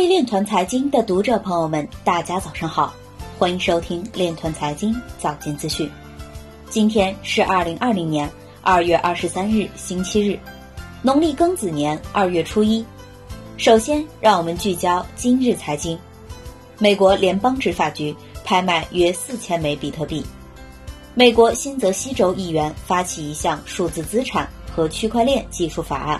位链团财经的读者朋友们，大家早上好，欢迎收听链团财经早间资讯。今天是二零二零年二月二十三日，星期日，农历庚子年二月初一。首先，让我们聚焦今日财经。美国联邦执法局拍卖约四千枚比特币。美国新泽西州议员发起一项数字资产和区块链技术法案。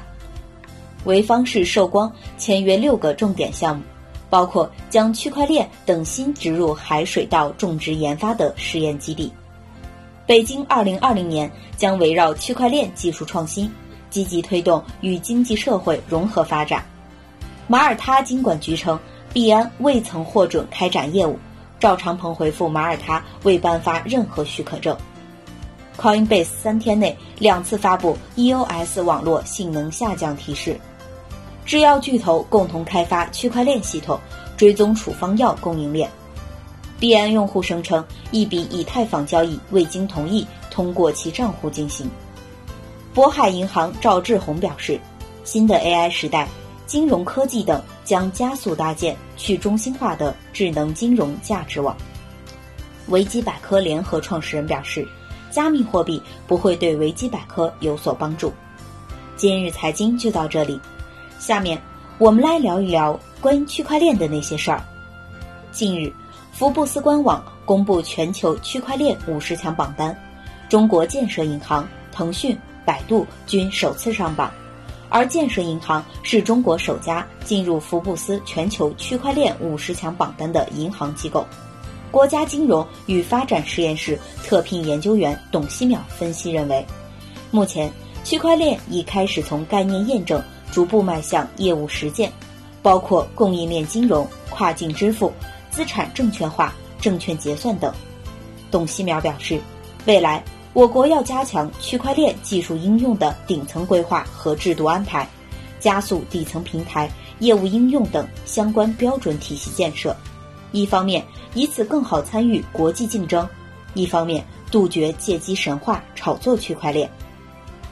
潍坊市寿光签约六个重点项目，包括将区块链等新植入海水稻种植研发的试验基地。北京二零二零年将围绕区块链技术创新，积极推动与经济社会融合发展。马耳他经管局称，币安未曾获准开展业务。赵长鹏回复马耳他未颁发任何许可证。Coinbase 三天内两次发布 EOS 网络性能下降提示。制药巨头共同开发区块链系统，追踪处方药供应链。币安用户声称一笔以太坊交易未经同意通过其账户进行。渤海银行赵志宏表示，新的 AI 时代，金融科技等将加速搭建去中心化的智能金融价值网。维基百科联合创始人表示，加密货币不会对维基百科有所帮助。今日财经就到这里。下面我们来聊一聊关于区块链的那些事儿。近日，福布斯官网公布全球区块链五十强榜单，中国建设银行、腾讯、百度均首次上榜，而建设银行是中国首家进入福布斯全球区块链五十强榜单的银行机构。国家金融与发展实验室特聘研究员董希淼分析认为，目前区块链已开始从概念验证。逐步迈向业务实践，包括供应链金融、跨境支付、资产证券化、证券结算等。董希淼表示，未来我国要加强区块链技术应用的顶层规划和制度安排，加速底层平台、业务应用等相关标准体系建设。一方面以此更好参与国际竞争，一方面杜绝借机神话炒作区块链。